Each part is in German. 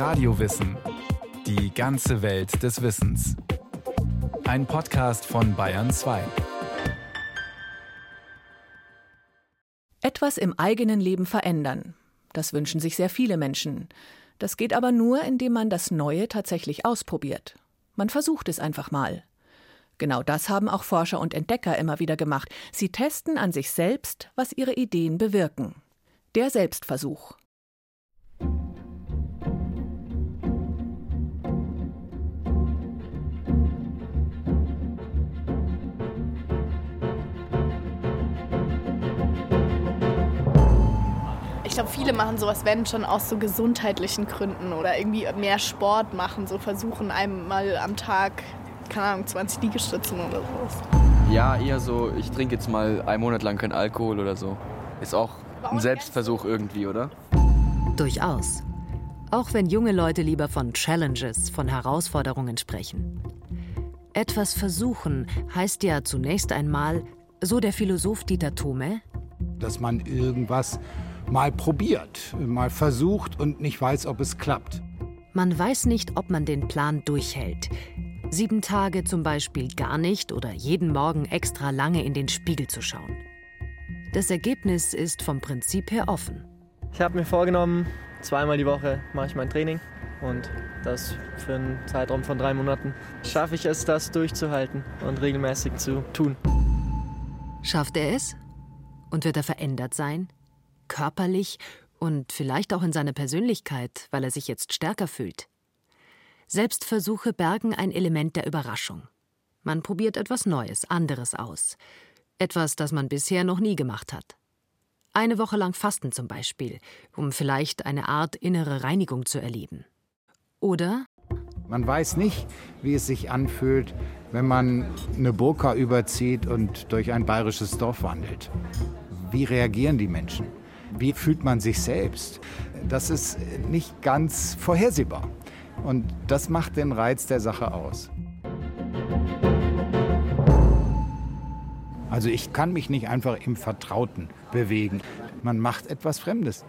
Radiowissen. Die ganze Welt des Wissens. Ein Podcast von Bayern 2. Etwas im eigenen Leben verändern. Das wünschen sich sehr viele Menschen. Das geht aber nur, indem man das Neue tatsächlich ausprobiert. Man versucht es einfach mal. Genau das haben auch Forscher und Entdecker immer wieder gemacht. Sie testen an sich selbst, was ihre Ideen bewirken. Der Selbstversuch. Ich glaube, viele machen sowas, wenn schon aus so gesundheitlichen Gründen oder irgendwie mehr Sport machen, so versuchen einmal am Tag, keine Ahnung, 20 Liegestützen oder sowas. Ja, eher so, ich trinke jetzt mal einen Monat lang keinen Alkohol oder so. Ist auch ein Selbstversuch irgendwie, oder? Durchaus. Auch wenn junge Leute lieber von Challenges, von Herausforderungen sprechen. Etwas versuchen heißt ja zunächst einmal, so der Philosoph Dieter Thome, dass man irgendwas mal probiert, mal versucht und nicht weiß, ob es klappt. Man weiß nicht, ob man den Plan durchhält. Sieben Tage zum Beispiel gar nicht oder jeden Morgen extra lange in den Spiegel zu schauen. Das Ergebnis ist vom Prinzip her offen. Ich habe mir vorgenommen, zweimal die Woche mache ich mein Training und das für einen Zeitraum von drei Monaten. Schaffe ich es, das durchzuhalten und regelmäßig zu tun. Schafft er es? Und wird er verändert sein? Körperlich und vielleicht auch in seiner Persönlichkeit, weil er sich jetzt stärker fühlt. Selbstversuche bergen ein Element der Überraschung. Man probiert etwas Neues, anderes aus. Etwas, das man bisher noch nie gemacht hat. Eine Woche lang Fasten zum Beispiel, um vielleicht eine Art innere Reinigung zu erleben. Oder man weiß nicht, wie es sich anfühlt, wenn man eine Burka überzieht und durch ein bayerisches Dorf wandelt. Wie reagieren die Menschen? Wie fühlt man sich selbst? Das ist nicht ganz vorhersehbar. Und das macht den Reiz der Sache aus. Also ich kann mich nicht einfach im Vertrauten bewegen. Man macht etwas Fremdes.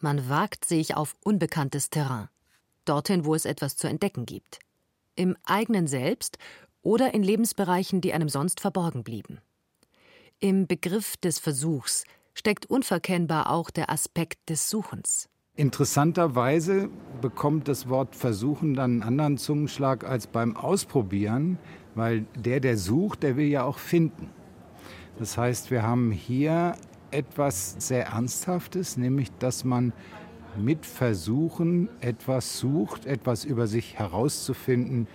Man wagt sich auf unbekanntes Terrain. Dorthin, wo es etwas zu entdecken gibt. Im eigenen Selbst oder in Lebensbereichen, die einem sonst verborgen blieben. Im Begriff des Versuchs steckt unverkennbar auch der Aspekt des Suchens. Interessanterweise bekommt das Wort Versuchen dann einen anderen Zungenschlag als beim Ausprobieren, weil der, der sucht, der will ja auch finden. Das heißt, wir haben hier etwas sehr Ernsthaftes, nämlich dass man mit Versuchen etwas sucht, etwas über sich herauszufinden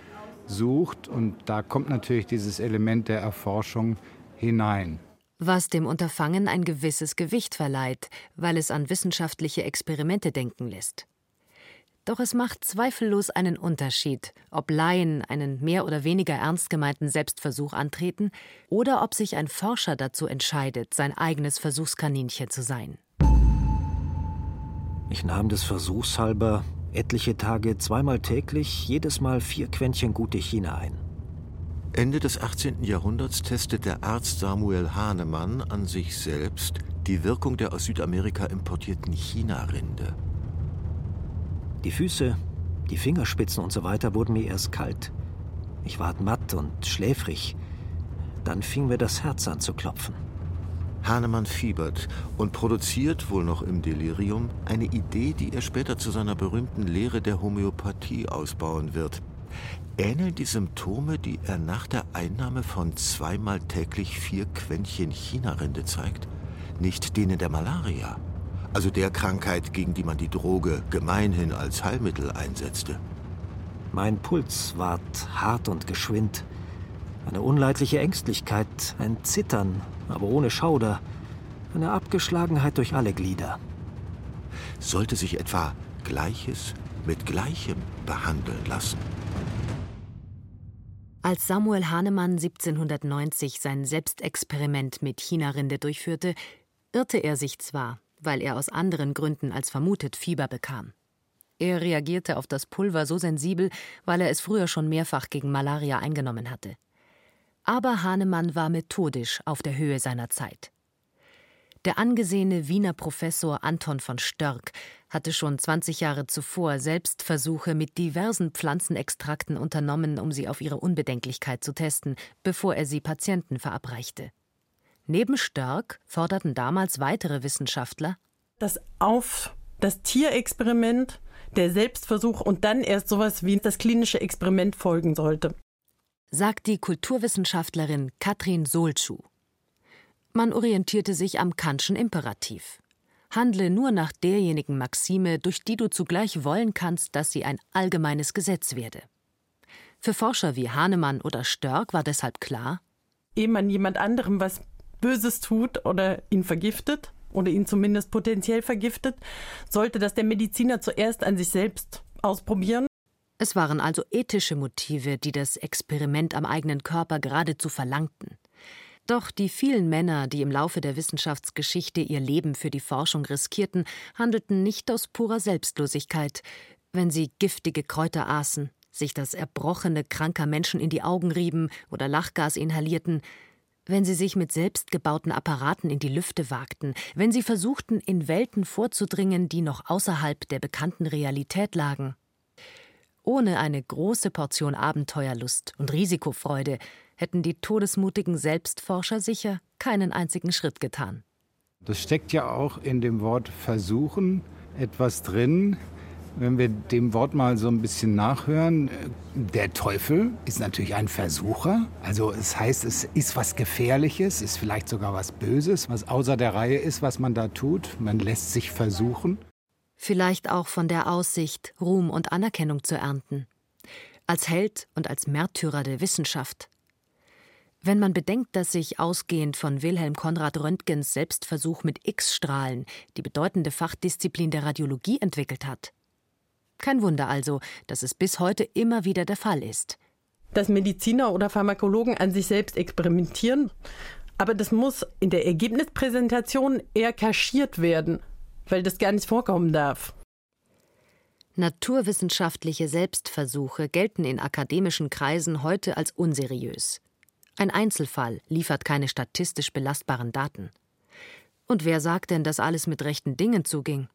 sucht. Und da kommt natürlich dieses Element der Erforschung hinein was dem Unterfangen ein gewisses Gewicht verleiht, weil es an wissenschaftliche Experimente denken lässt. Doch es macht zweifellos einen Unterschied, ob Laien einen mehr oder weniger ernst gemeinten Selbstversuch antreten oder ob sich ein Forscher dazu entscheidet, sein eigenes Versuchskaninchen zu sein. Ich nahm des Versuchs halber etliche Tage zweimal täglich jedes Mal vier Quäntchen gute China ein. Ende des 18. Jahrhunderts testet der Arzt Samuel Hahnemann an sich selbst die Wirkung der aus Südamerika importierten China-Rinde. Die Füße, die Fingerspitzen und so weiter wurden mir erst kalt. Ich ward matt und schläfrig. Dann fing mir das Herz an zu klopfen. Hahnemann fiebert und produziert, wohl noch im Delirium, eine Idee, die er später zu seiner berühmten Lehre der Homöopathie ausbauen wird. Ähneln die Symptome, die er nach der Einnahme von zweimal täglich vier Quäntchen Chinarinde zeigt, nicht denen der Malaria, also der Krankheit, gegen die man die Droge gemeinhin als Heilmittel einsetzte? Mein Puls ward hart und geschwind. Eine unleidliche Ängstlichkeit, ein Zittern, aber ohne Schauder, eine Abgeschlagenheit durch alle Glieder. Sollte sich etwa Gleiches mit Gleichem behandeln lassen? Als Samuel Hahnemann 1790 sein Selbstexperiment mit Chinarinde durchführte, irrte er sich zwar, weil er aus anderen Gründen als vermutet Fieber bekam. Er reagierte auf das Pulver so sensibel, weil er es früher schon mehrfach gegen Malaria eingenommen hatte. Aber Hahnemann war methodisch auf der Höhe seiner Zeit. Der angesehene Wiener Professor Anton von Störk hatte schon 20 Jahre zuvor Selbstversuche mit diversen Pflanzenextrakten unternommen, um sie auf ihre Unbedenklichkeit zu testen, bevor er sie Patienten verabreichte. Neben Störk forderten damals weitere Wissenschaftler, dass auf das Tierexperiment, der Selbstversuch und dann erst sowas wie das klinische Experiment folgen sollte. Sagt die Kulturwissenschaftlerin Katrin Solschuh. Man orientierte sich am Kantschen Imperativ. Handle nur nach derjenigen Maxime, durch die du zugleich wollen kannst, dass sie ein allgemeines Gesetz werde. Für Forscher wie Hahnemann oder Störk war deshalb klar, ehe man jemand anderem was Böses tut oder ihn vergiftet oder ihn zumindest potenziell vergiftet, sollte das der Mediziner zuerst an sich selbst ausprobieren. Es waren also ethische Motive, die das Experiment am eigenen Körper geradezu verlangten. Doch die vielen Männer, die im Laufe der Wissenschaftsgeschichte ihr Leben für die Forschung riskierten, handelten nicht aus purer Selbstlosigkeit, wenn sie giftige Kräuter aßen, sich das Erbrochene kranker Menschen in die Augen rieben oder Lachgas inhalierten, wenn sie sich mit selbstgebauten Apparaten in die Lüfte wagten, wenn sie versuchten, in Welten vorzudringen, die noch außerhalb der bekannten Realität lagen. Ohne eine große Portion Abenteuerlust und Risikofreude hätten die todesmutigen Selbstforscher sicher keinen einzigen Schritt getan. Das steckt ja auch in dem Wort versuchen etwas drin. Wenn wir dem Wort mal so ein bisschen nachhören, der Teufel ist natürlich ein Versucher. Also es heißt, es ist was Gefährliches, ist vielleicht sogar was Böses, was außer der Reihe ist, was man da tut. Man lässt sich versuchen. Vielleicht auch von der Aussicht, Ruhm und Anerkennung zu ernten. Als Held und als Märtyrer der Wissenschaft. Wenn man bedenkt, dass sich ausgehend von Wilhelm Konrad Röntgens Selbstversuch mit X-Strahlen die bedeutende Fachdisziplin der Radiologie entwickelt hat. Kein Wunder also, dass es bis heute immer wieder der Fall ist. Dass Mediziner oder Pharmakologen an sich selbst experimentieren, aber das muss in der Ergebnispräsentation eher kaschiert werden, weil das gar nicht vorkommen darf. Naturwissenschaftliche Selbstversuche gelten in akademischen Kreisen heute als unseriös. Ein Einzelfall liefert keine statistisch belastbaren Daten. Und wer sagt denn, dass alles mit rechten Dingen zuging?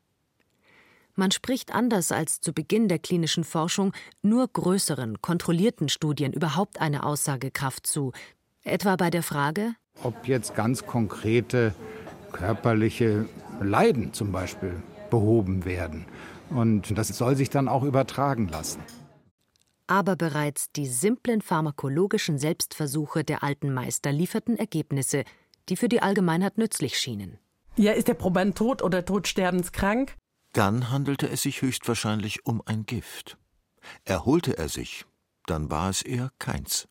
Man spricht anders als zu Beginn der klinischen Forschung nur größeren, kontrollierten Studien überhaupt eine Aussagekraft zu, etwa bei der Frage, ob jetzt ganz konkrete körperliche Leiden zum Beispiel behoben werden. Und das soll sich dann auch übertragen lassen aber bereits die simplen pharmakologischen Selbstversuche der alten Meister lieferten Ergebnisse, die für die Allgemeinheit nützlich schienen. Ja, ist der Proband tot oder todsterbenskrank? Dann handelte es sich höchstwahrscheinlich um ein Gift. Erholte er sich, dann war es eher keins.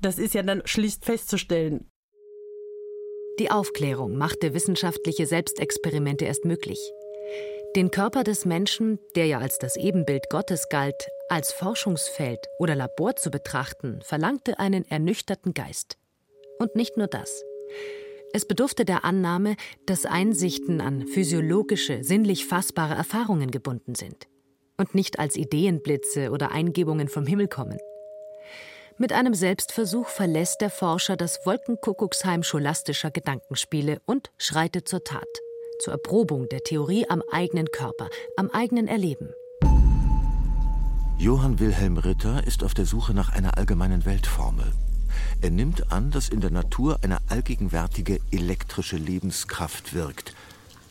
Das ist ja dann schließt festzustellen. Die Aufklärung machte wissenschaftliche Selbstexperimente erst möglich. Den Körper des Menschen, der ja als das Ebenbild Gottes galt, als Forschungsfeld oder Labor zu betrachten, verlangte einen ernüchterten Geist. Und nicht nur das. Es bedurfte der Annahme, dass Einsichten an physiologische, sinnlich fassbare Erfahrungen gebunden sind und nicht als Ideenblitze oder Eingebungen vom Himmel kommen. Mit einem Selbstversuch verlässt der Forscher das Wolkenkuckucksheim scholastischer Gedankenspiele und schreitet zur Tat zur Erprobung der Theorie am eigenen Körper, am eigenen Erleben. Johann Wilhelm Ritter ist auf der Suche nach einer allgemeinen Weltformel. Er nimmt an, dass in der Natur eine allgegenwärtige elektrische Lebenskraft wirkt.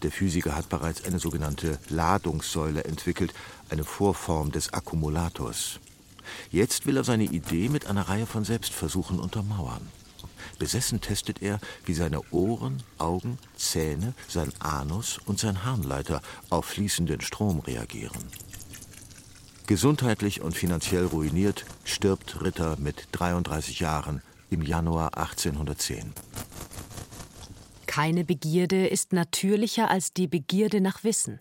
Der Physiker hat bereits eine sogenannte Ladungssäule entwickelt, eine Vorform des Akkumulators. Jetzt will er seine Idee mit einer Reihe von Selbstversuchen untermauern. Besessen testet er, wie seine Ohren, Augen, Zähne, sein Anus und sein Harnleiter auf fließenden Strom reagieren. Gesundheitlich und finanziell ruiniert stirbt Ritter mit 33 Jahren im Januar 1810. Keine Begierde ist natürlicher als die Begierde nach Wissen.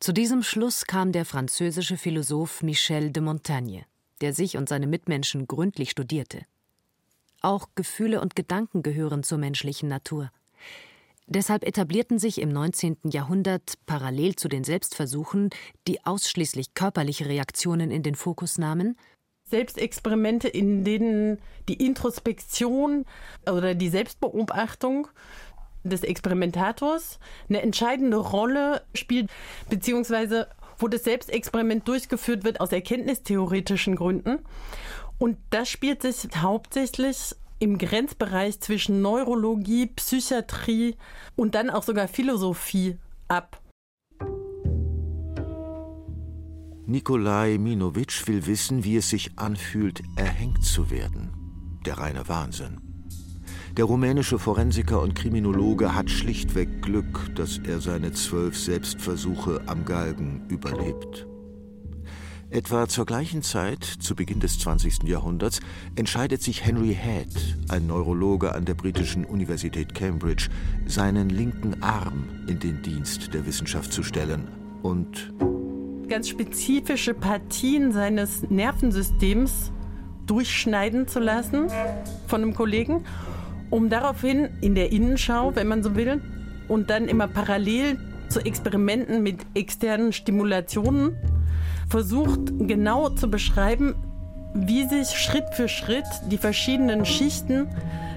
Zu diesem Schluss kam der französische Philosoph Michel de Montaigne, der sich und seine Mitmenschen gründlich studierte. Auch Gefühle und Gedanken gehören zur menschlichen Natur. Deshalb etablierten sich im 19. Jahrhundert parallel zu den Selbstversuchen, die ausschließlich körperliche Reaktionen in den Fokus nahmen, Selbstexperimente, in denen die Introspektion oder die Selbstbeobachtung des Experimentators eine entscheidende Rolle spielt, beziehungsweise wo das Selbstexperiment durchgeführt wird aus erkenntnistheoretischen Gründen. Und das spielt sich hauptsächlich im Grenzbereich zwischen Neurologie, Psychiatrie und dann auch sogar Philosophie ab. Nikolai Minowitsch will wissen, wie es sich anfühlt, erhängt zu werden. Der reine Wahnsinn. Der rumänische Forensiker und Kriminologe hat schlichtweg Glück, dass er seine zwölf Selbstversuche am Galgen überlebt. Etwa zur gleichen Zeit, zu Beginn des 20. Jahrhunderts, entscheidet sich Henry Head, ein Neurologe an der britischen Universität Cambridge, seinen linken Arm in den Dienst der Wissenschaft zu stellen und ganz spezifische Partien seines Nervensystems durchschneiden zu lassen von einem Kollegen, um daraufhin in der Innenschau, wenn man so will, und dann immer parallel zu Experimenten mit externen Stimulationen versucht genau zu beschreiben, wie sich Schritt für Schritt die verschiedenen Schichten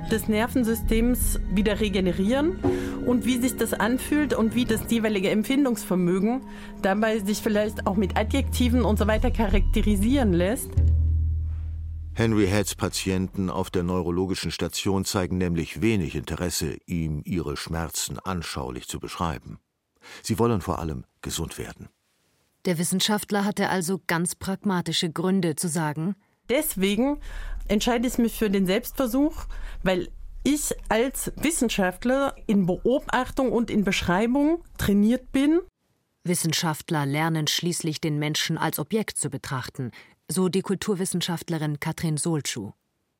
des Nervensystems wieder regenerieren und wie sich das anfühlt und wie das jeweilige Empfindungsvermögen dabei sich vielleicht auch mit Adjektiven und so weiter charakterisieren lässt. Henry Heads Patienten auf der neurologischen Station zeigen nämlich wenig Interesse, ihm ihre Schmerzen anschaulich zu beschreiben. Sie wollen vor allem gesund werden. Der Wissenschaftler hatte also ganz pragmatische Gründe zu sagen, deswegen entscheide ich mich für den Selbstversuch, weil ich als Wissenschaftler in Beobachtung und in Beschreibung trainiert bin. Wissenschaftler lernen schließlich den Menschen als Objekt zu betrachten, so die Kulturwissenschaftlerin Katrin Solschuh.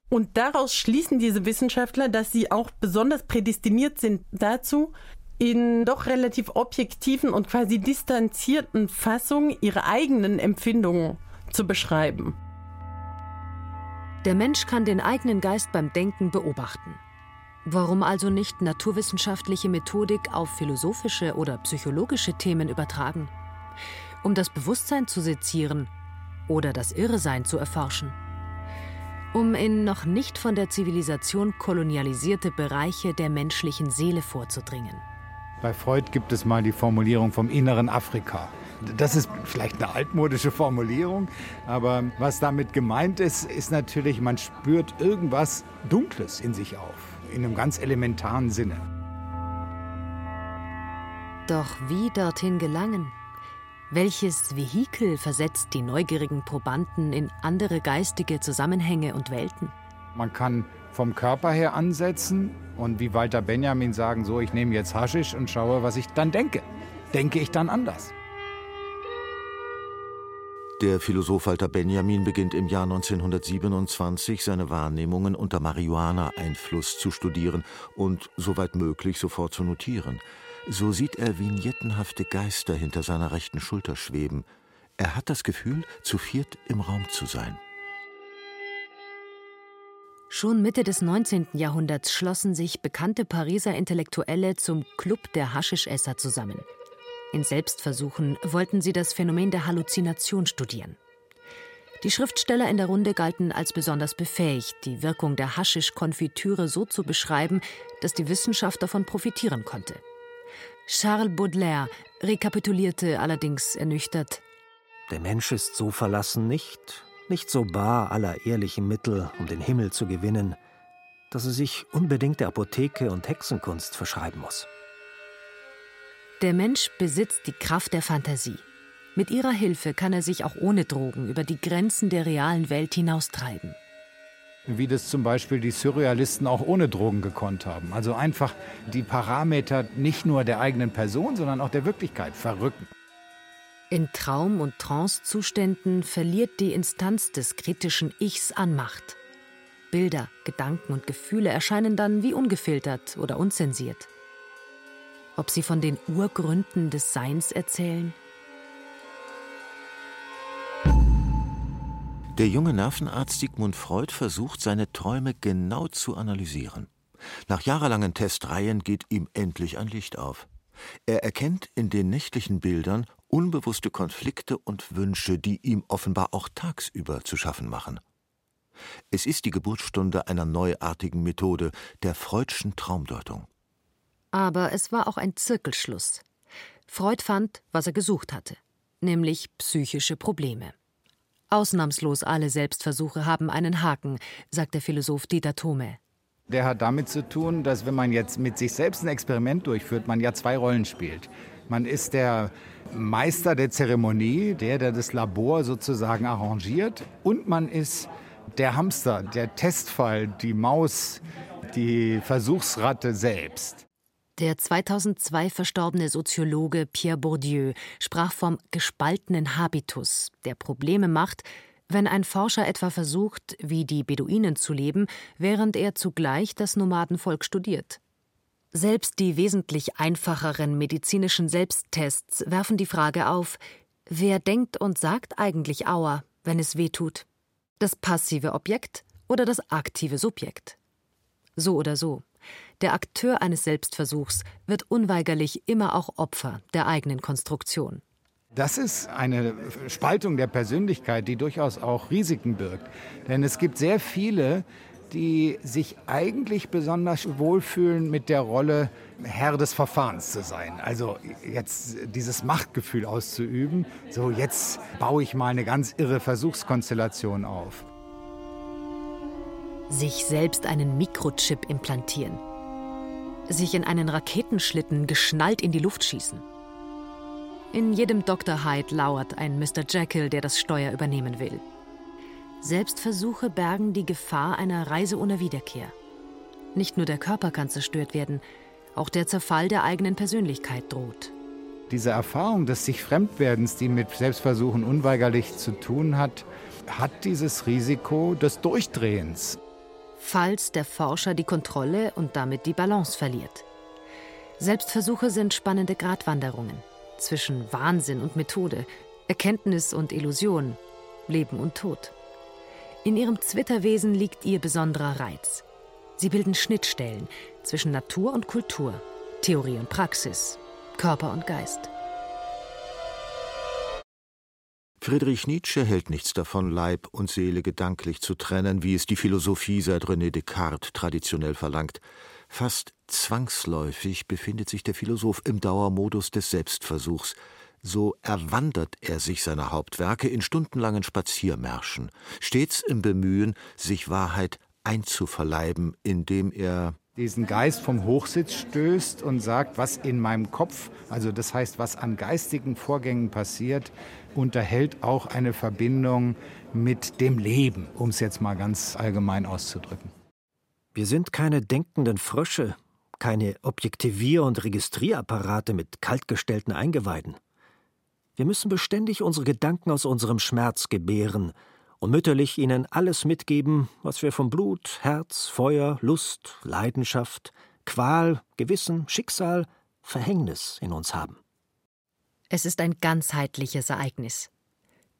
Und daraus schließen diese Wissenschaftler, dass sie auch besonders prädestiniert sind dazu, in doch relativ objektiven und quasi distanzierten Fassungen ihre eigenen Empfindungen zu beschreiben. Der Mensch kann den eigenen Geist beim Denken beobachten. Warum also nicht naturwissenschaftliche Methodik auf philosophische oder psychologische Themen übertragen? Um das Bewusstsein zu sezieren oder das Irrsein zu erforschen? Um in noch nicht von der Zivilisation kolonialisierte Bereiche der menschlichen Seele vorzudringen. Bei Freud gibt es mal die Formulierung vom inneren Afrika. Das ist vielleicht eine altmodische Formulierung, aber was damit gemeint ist, ist natürlich, man spürt irgendwas Dunkles in sich auf, in einem ganz elementaren Sinne. Doch wie dorthin gelangen? Welches Vehikel versetzt die neugierigen Probanden in andere geistige Zusammenhänge und Welten? Man kann vom Körper her ansetzen und wie Walter Benjamin sagen, so, ich nehme jetzt Haschisch und schaue, was ich dann denke. Denke ich dann anders? Der Philosoph Walter Benjamin beginnt im Jahr 1927 seine Wahrnehmungen unter Marihuana-Einfluss zu studieren und soweit möglich sofort zu notieren. So sieht er vignettenhafte Geister hinter seiner rechten Schulter schweben. Er hat das Gefühl, zu viert im Raum zu sein. Schon Mitte des 19. Jahrhunderts schlossen sich bekannte Pariser Intellektuelle zum Club der Haschischesser zusammen. In Selbstversuchen wollten sie das Phänomen der Halluzination studieren. Die Schriftsteller in der Runde galten als besonders befähigt, die Wirkung der Haschisch-Konfitüre so zu beschreiben, dass die Wissenschaft davon profitieren konnte. Charles Baudelaire rekapitulierte allerdings ernüchtert: Der Mensch ist so verlassen nicht, nicht so bar aller ehrlichen Mittel, um den Himmel zu gewinnen, dass er sich unbedingt der Apotheke und Hexenkunst verschreiben muss. Der Mensch besitzt die Kraft der Fantasie. Mit ihrer Hilfe kann er sich auch ohne Drogen über die Grenzen der realen Welt hinaustreiben. Wie das zum Beispiel die Surrealisten auch ohne Drogen gekonnt haben. Also einfach die Parameter nicht nur der eigenen Person, sondern auch der Wirklichkeit verrücken. In Traum- und Trancezuständen verliert die Instanz des kritischen Ichs an Macht. Bilder, Gedanken und Gefühle erscheinen dann wie ungefiltert oder unzensiert. Ob sie von den Urgründen des Seins erzählen? Der junge Nervenarzt Sigmund Freud versucht, seine Träume genau zu analysieren. Nach jahrelangen Testreihen geht ihm endlich ein Licht auf. Er erkennt in den nächtlichen Bildern unbewusste Konflikte und Wünsche, die ihm offenbar auch tagsüber zu schaffen machen. Es ist die Geburtsstunde einer neuartigen Methode, der Freudschen Traumdeutung. Aber es war auch ein Zirkelschluss. Freud fand, was er gesucht hatte, nämlich psychische Probleme. Ausnahmslos alle Selbstversuche haben einen Haken, sagt der Philosoph Dieter Thome. Der hat damit zu tun, dass wenn man jetzt mit sich selbst ein Experiment durchführt, man ja zwei Rollen spielt. Man ist der Meister der Zeremonie, der, der das Labor sozusagen arrangiert, und man ist der Hamster, der Testfall, die Maus, die Versuchsratte selbst. Der 2002 verstorbene Soziologe Pierre Bourdieu sprach vom gespaltenen Habitus, der Probleme macht, wenn ein Forscher etwa versucht, wie die Beduinen zu leben, während er zugleich das Nomadenvolk studiert. Selbst die wesentlich einfacheren medizinischen Selbsttests werfen die Frage auf, wer denkt und sagt eigentlich Aua, wenn es weh tut? Das passive Objekt oder das aktive Subjekt? So oder so. Der Akteur eines Selbstversuchs wird unweigerlich immer auch Opfer der eigenen Konstruktion. Das ist eine Spaltung der Persönlichkeit, die durchaus auch Risiken birgt. Denn es gibt sehr viele, die sich eigentlich besonders wohlfühlen mit der Rolle Herr des Verfahrens zu sein. Also jetzt dieses Machtgefühl auszuüben. So, jetzt baue ich mal eine ganz irre Versuchskonstellation auf. Sich selbst einen Mikrochip implantieren. Sich in einen Raketenschlitten geschnallt in die Luft schießen. In jedem Dr. Hyde lauert ein Mr. Jekyll, der das Steuer übernehmen will. Selbstversuche bergen die Gefahr einer Reise ohne Wiederkehr. Nicht nur der Körper kann zerstört werden, auch der Zerfall der eigenen Persönlichkeit droht. Diese Erfahrung des sich Fremdwerdens, die mit Selbstversuchen unweigerlich zu tun hat, hat dieses Risiko des Durchdrehens. Falls der Forscher die Kontrolle und damit die Balance verliert. Selbstversuche sind spannende Gratwanderungen zwischen Wahnsinn und Methode, Erkenntnis und Illusion, Leben und Tod. In ihrem Zwitterwesen liegt ihr besonderer Reiz. Sie bilden Schnittstellen zwischen Natur und Kultur, Theorie und Praxis, Körper und Geist. Friedrich Nietzsche hält nichts davon, Leib und Seele gedanklich zu trennen, wie es die Philosophie seit René Descartes traditionell verlangt. Fast zwangsläufig befindet sich der Philosoph im Dauermodus des Selbstversuchs. So erwandert er sich seiner Hauptwerke in stundenlangen Spaziermärschen, stets im Bemühen, sich Wahrheit einzuverleiben, indem er diesen Geist vom Hochsitz stößt und sagt, was in meinem Kopf, also das heißt, was an geistigen Vorgängen passiert, unterhält auch eine Verbindung mit dem Leben, um es jetzt mal ganz allgemein auszudrücken. Wir sind keine denkenden Frösche, keine Objektivier- und Registrierapparate mit kaltgestellten Eingeweiden. Wir müssen beständig unsere Gedanken aus unserem Schmerz gebären und mütterlich ihnen alles mitgeben, was wir von Blut, Herz, Feuer, Lust, Leidenschaft, Qual, Gewissen, Schicksal, Verhängnis in uns haben. Es ist ein ganzheitliches Ereignis.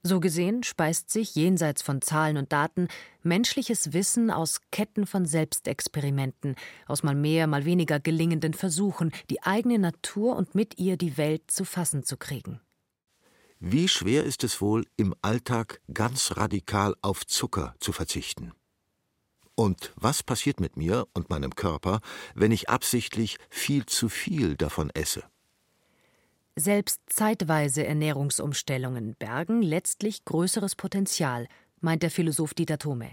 So gesehen speist sich jenseits von Zahlen und Daten menschliches Wissen aus Ketten von Selbstexperimenten, aus mal mehr, mal weniger gelingenden Versuchen, die eigene Natur und mit ihr die Welt zu fassen zu kriegen. Wie schwer ist es wohl, im Alltag ganz radikal auf Zucker zu verzichten? Und was passiert mit mir und meinem Körper, wenn ich absichtlich viel zu viel davon esse? Selbst zeitweise Ernährungsumstellungen bergen letztlich größeres Potenzial, meint der Philosoph Dieter Thome.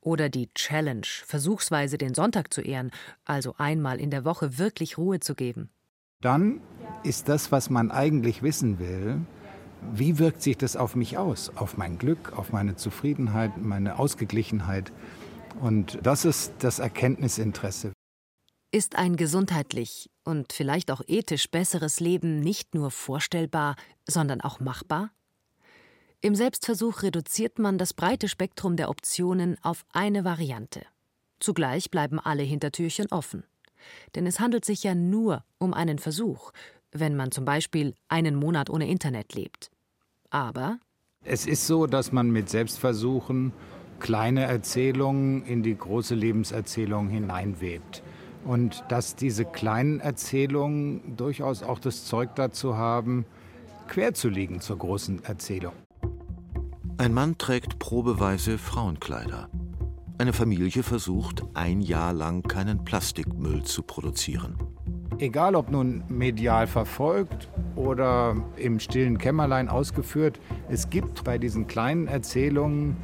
Oder die Challenge, versuchsweise den Sonntag zu ehren, also einmal in der Woche wirklich Ruhe zu geben. Dann ist das, was man eigentlich wissen will, wie wirkt sich das auf mich aus, auf mein Glück, auf meine Zufriedenheit, meine Ausgeglichenheit. Und das ist das Erkenntnisinteresse. Ist ein gesundheitlich und vielleicht auch ethisch besseres Leben nicht nur vorstellbar, sondern auch machbar? Im Selbstversuch reduziert man das breite Spektrum der Optionen auf eine Variante. Zugleich bleiben alle Hintertürchen offen. Denn es handelt sich ja nur um einen Versuch, wenn man zum Beispiel einen Monat ohne Internet lebt. Aber es ist so, dass man mit Selbstversuchen kleine Erzählungen in die große Lebenserzählung hineinwebt. Und dass diese kleinen Erzählungen durchaus auch das Zeug dazu haben, quer zu liegen zur großen Erzählung. Ein Mann trägt probeweise Frauenkleider. Eine Familie versucht, ein Jahr lang keinen Plastikmüll zu produzieren. Egal ob nun medial verfolgt oder im stillen Kämmerlein ausgeführt, es gibt bei diesen kleinen Erzählungen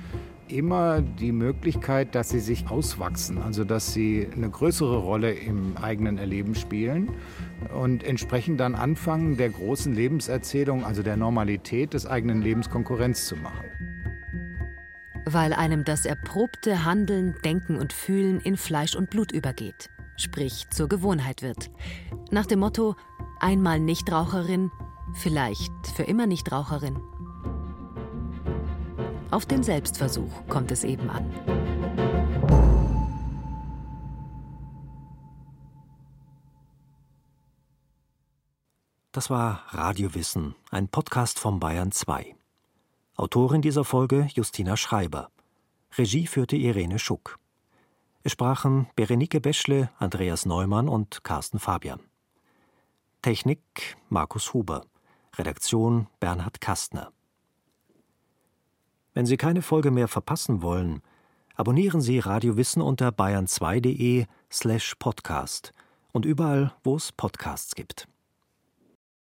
immer die Möglichkeit, dass sie sich auswachsen, also dass sie eine größere Rolle im eigenen Erleben spielen und entsprechend dann anfangen, der großen Lebenserzählung, also der Normalität des eigenen Lebens Konkurrenz zu machen. Weil einem das erprobte Handeln, Denken und Fühlen in Fleisch und Blut übergeht, sprich zur Gewohnheit wird. Nach dem Motto, einmal Nichtraucherin, vielleicht für immer Nichtraucherin. Auf den Selbstversuch kommt es eben an. Das war Radiowissen, ein Podcast vom Bayern 2. Autorin dieser Folge Justina Schreiber. Regie führte Irene Schuck. Es sprachen Berenike Beschle, Andreas Neumann und Carsten Fabian. Technik Markus Huber. Redaktion Bernhard Kastner. Wenn Sie keine Folge mehr verpassen wollen, abonnieren Sie Radio Wissen unter bayern2.de slash podcast und überall, wo es Podcasts gibt.